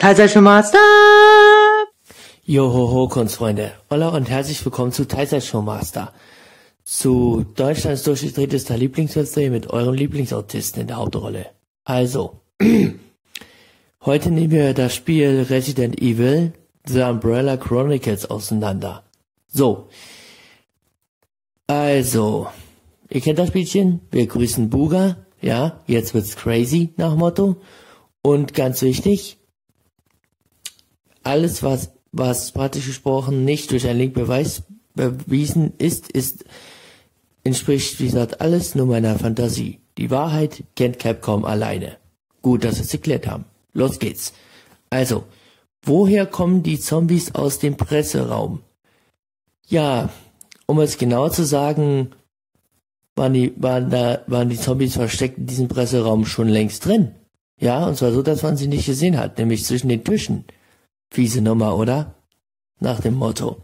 Teilzeit Master. Johoho, Kunstfreunde. Hola und herzlich willkommen zu Teilzeit Showmaster. Zu Deutschlands durchgedrehtester Lieblingsserie mit eurem Lieblingsautisten in der Hauptrolle. Also, heute nehmen wir das Spiel Resident Evil The Umbrella Chronicles auseinander. So. Also, ihr kennt das Spielchen. Wir grüßen Buga. Ja, jetzt wird's crazy nach Motto. Und ganz wichtig, alles was, was praktisch gesprochen nicht durch einen Link Beweis bewiesen ist, ist, entspricht, wie gesagt, alles nur meiner Fantasie. Die Wahrheit kennt Capcom alleine. Gut, dass wir es geklärt haben. Los geht's. Also, woher kommen die Zombies aus dem Presseraum? Ja, um es genau zu sagen, waren die, waren da, waren die Zombies versteckt in diesem Presseraum schon längst drin. Ja, und zwar so, dass man sie nicht gesehen hat, nämlich zwischen den Tischen. Fiese Nummer, oder? Nach dem Motto.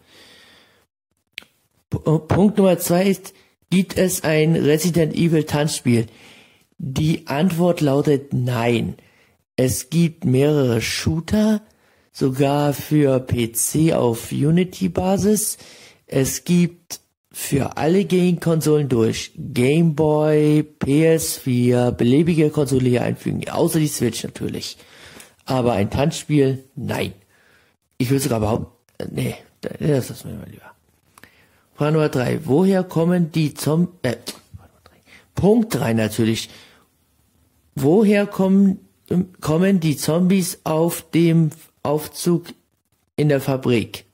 P äh, Punkt Nummer zwei ist, gibt es ein Resident Evil Tanzspiel? Die Antwort lautet nein. Es gibt mehrere Shooter, sogar für PC auf Unity-Basis. Es gibt für alle Game-Konsolen durch Game Boy, PS4, beliebige Konsole hier einfügen, außer die Switch natürlich. Aber ein Tanzspiel, nein. Ich will sogar behaupten, äh, nee, das lassen wir mal lieber. Frage Nummer drei. Woher kommen die Zombies, äh, Punkt drei natürlich. Woher kommen, kommen die Zombies auf dem Aufzug in der Fabrik?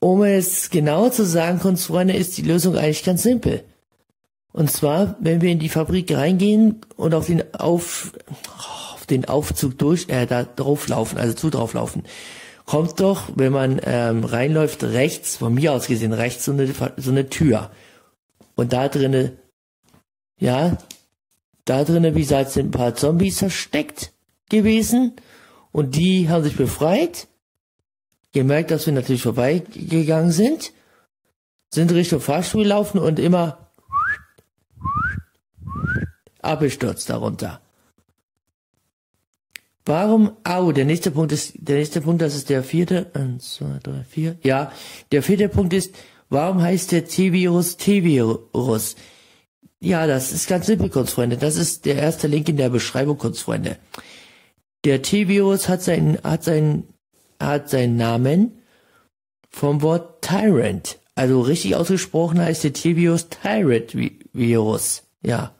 Um es genau zu sagen, Kunstfreunde, ist die Lösung eigentlich ganz simpel. Und zwar, wenn wir in die Fabrik reingehen und auf den auf, auf den Aufzug durch, äh, da drauflaufen, also zu drauflaufen, kommt doch, wenn man ähm, reinläuft, rechts, von mir aus gesehen, rechts so eine, so eine Tür. Und da drinnen, ja, da drinnen, wie gesagt, sind ein paar Zombies versteckt gewesen. Und die haben sich befreit gemerkt, dass wir natürlich vorbeigegangen sind, sind Richtung Fahrstuhl gelaufen und immer abgestürzt darunter. Warum, au, der nächste Punkt ist, der nächste Punkt, das ist der vierte, eins, zwei, drei, vier, ja, der vierte Punkt ist, warum heißt der T-Virus T-Virus? Ja, das ist ganz simpel, Kunstfreunde. Das ist der erste Link in der Beschreibung, Kunstfreunde. Der T-Virus hat seinen, hat seinen hat seinen Namen vom Wort Tyrant. Also richtig ausgesprochen heißt der T-Virus Tyrant Virus. Ja.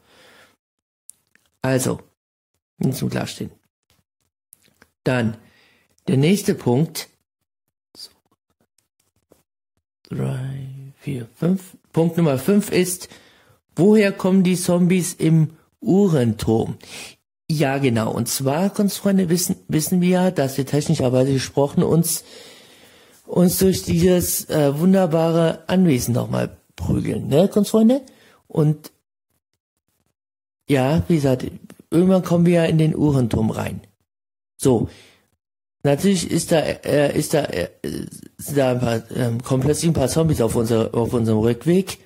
Also, nicht zum Klarstehen. Dann, der nächste Punkt. Drei, vier, fünf. Punkt Nummer fünf ist, woher kommen die Zombies im Uhrenturm? Ja, genau. Und zwar, Kunstfreunde, wissen, wissen wir ja, dass wir technischerweise gesprochen uns, uns durch dieses äh, wunderbare Anwesen nochmal prügeln, ne, Kunstfreunde? Und ja, wie gesagt, irgendwann kommen wir ja in den Uhrenturm rein. So. Natürlich ist da, äh, ist da, äh, sind da ein paar, äh, kommen plötzlich ein paar Zombies auf, unser, auf unserem Rückweg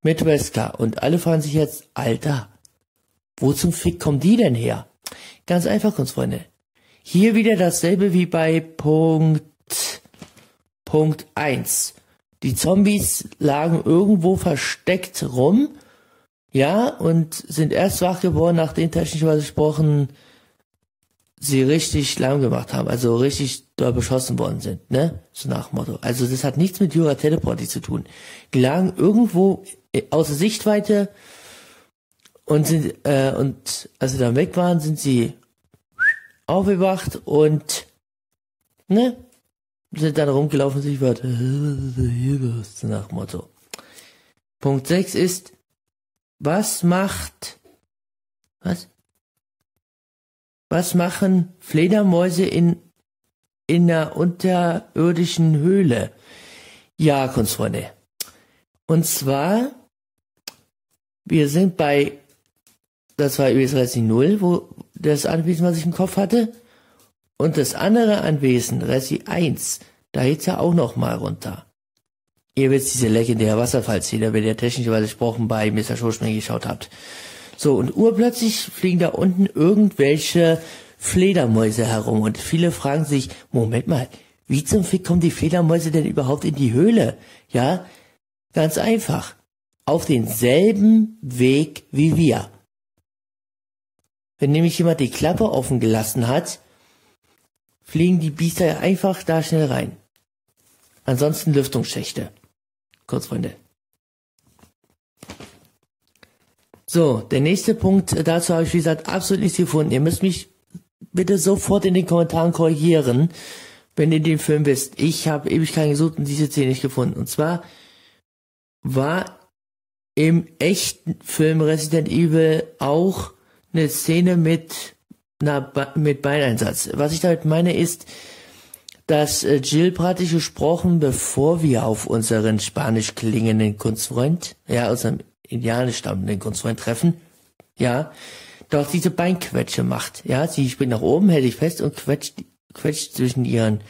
mit Wesker. Und alle fragen sich jetzt, Alter, wo zum Fick kommen die denn her? Ganz einfach, Kunstfreunde. Hier wieder dasselbe wie bei Punkt, Punkt 1. Die Zombies lagen irgendwo versteckt rum, ja, und sind erst wach geworden, nachdem technisch gesprochen sie richtig lahm gemacht haben, also richtig dort beschossen worden sind, ne? So nach Motto. Also das hat nichts mit Jura Teleporti zu tun. Die lagen irgendwo außer Sichtweite und sind, äh, und als sie dann weg waren, sind sie aufgewacht und, ne, sind dann rumgelaufen, sich was, nach Motto. Punkt 6 ist, was macht, was? Was machen Fledermäuse in, in einer unterirdischen Höhle? Ja, Kunstfreunde. Und zwar, wir sind bei das war übrigens Resi 0, wo das Anwesen, was ich im Kopf hatte. Und das andere Anwesen, Resi 1, da geht's ja auch noch mal runter. Ihr wisst diese legendäre Wasserfallszene, wenn ihr technischerweise gesprochen bei Mr. Schoschmann geschaut habt. So, und urplötzlich fliegen da unten irgendwelche Fledermäuse herum. Und viele fragen sich, Moment mal, wie zum Fick kommen die Fledermäuse denn überhaupt in die Höhle? Ja, ganz einfach. Auf denselben Weg wie wir. Wenn nämlich jemand die Klappe offen gelassen hat, fliegen die Biester einfach da schnell rein. Ansonsten Lüftungsschächte. Kurz, Freunde. So, der nächste Punkt, äh, dazu habe ich, wie gesagt, absolut nichts gefunden. Ihr müsst mich bitte sofort in den Kommentaren korrigieren, wenn ihr den Film wisst. Ich habe Ewigkeiten gesucht und diese Szene nicht gefunden. Und zwar war im echten Film Resident Evil auch eine Szene mit, na, mit Beineinsatz. Was ich damit meine ist, dass äh, Jill praktisch gesprochen, bevor wir auf unseren spanisch klingenden Kunstfreund, ja, unserem indianisch stammenden Kunstfreund treffen, ja, doch diese Beinquetsche macht, ja, sie springt nach oben, hält sich fest und quetscht, quetscht zwischen ihren,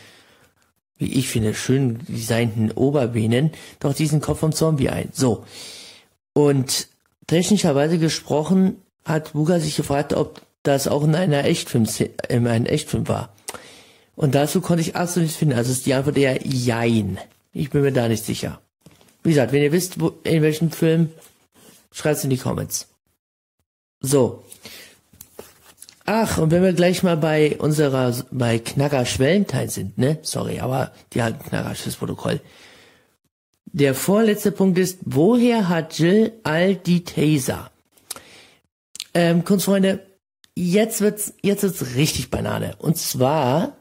wie ich finde, schön designten Oberbeinen, doch diesen Kopf vom Zombie ein. So. Und technischerweise gesprochen hat Buga sich gefragt, ob das auch in einer Echtfilm, in einem Echtfilm war. Und dazu konnte ich absolut nichts finden. Also ist die Antwort eher Jein. Ich bin mir da nicht sicher. Wie gesagt, wenn ihr wisst, wo, in welchem Film Schreibt's in die Comments. So. Ach, und wenn wir gleich mal bei unserer, bei Knacker Schwellenteil sind, ne? Sorry, aber die halten Knacker fürs Protokoll. Der vorletzte Punkt ist, woher hat Jill all die Taser? Ähm, Kunstfreunde, jetzt wird's, jetzt wird's richtig Banane. Und zwar,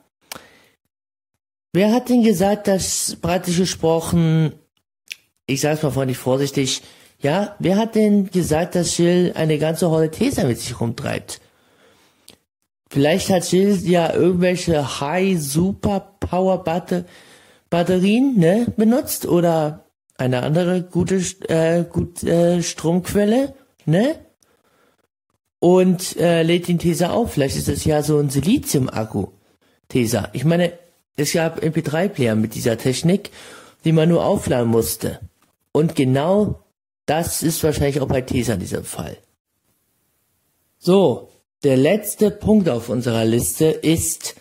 wer hat denn gesagt, dass praktisch gesprochen, ich sag's mal freundlich vorsichtig, ja, wer hat denn gesagt, dass Jill eine ganze Rolle Taser mit sich rumtreibt? Vielleicht hat Jill ja irgendwelche High Super Power Batterien, ne, benutzt oder eine andere gute äh, gut, äh, Stromquelle, ne? Und äh, lädt den Taser auf. Vielleicht ist das ja so ein Silizium-Akku. Taser. Ich meine, es gab MP3-Player mit dieser Technik, die man nur aufladen musste. Und genau das ist wahrscheinlich auch bei Tesa dieser Fall. So, der letzte Punkt auf unserer Liste ist,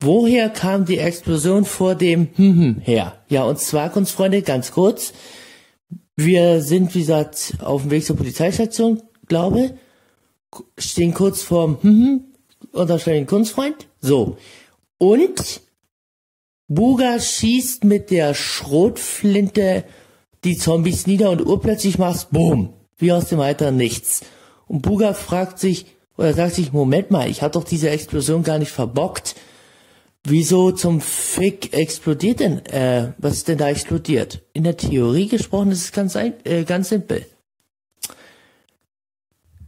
woher kam die Explosion vor dem hm, hm her? Ja, und zwar, Kunstfreunde, ganz kurz. Wir sind, wie gesagt, auf dem Weg zur Polizeistation, glaube, stehen kurz vorm hm, hm, unterstellen Kunstfreund. So. Und Buga schießt mit der Schrotflinte die Zombies nieder und urplötzlich machst Boom, wie aus dem Weiteren nichts. Und Buga fragt sich, oder sagt sich, Moment mal, ich habe doch diese Explosion gar nicht verbockt. Wieso zum Fick explodiert denn, äh, was ist denn da explodiert? In der Theorie gesprochen ist es ganz, äh, ganz simpel.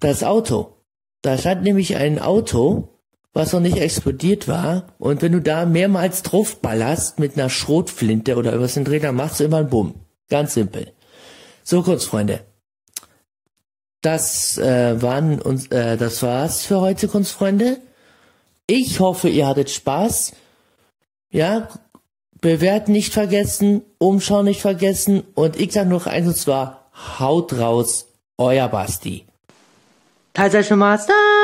Das Auto. Da stand nämlich ein Auto, was noch nicht explodiert war. Und wenn du da mehrmals draufballerst mit einer Schrotflinte oder in den dann machst du immer einen Bumm. Ganz simpel. So kurz, Freunde. Das äh, waren uns, äh, das war's für heute, Kunstfreunde. Ich hoffe, ihr hattet Spaß. Ja, bewerten nicht vergessen, umschauen nicht vergessen und ich sag noch eins und zwar haut raus, euer Basti. Teilzeit Master.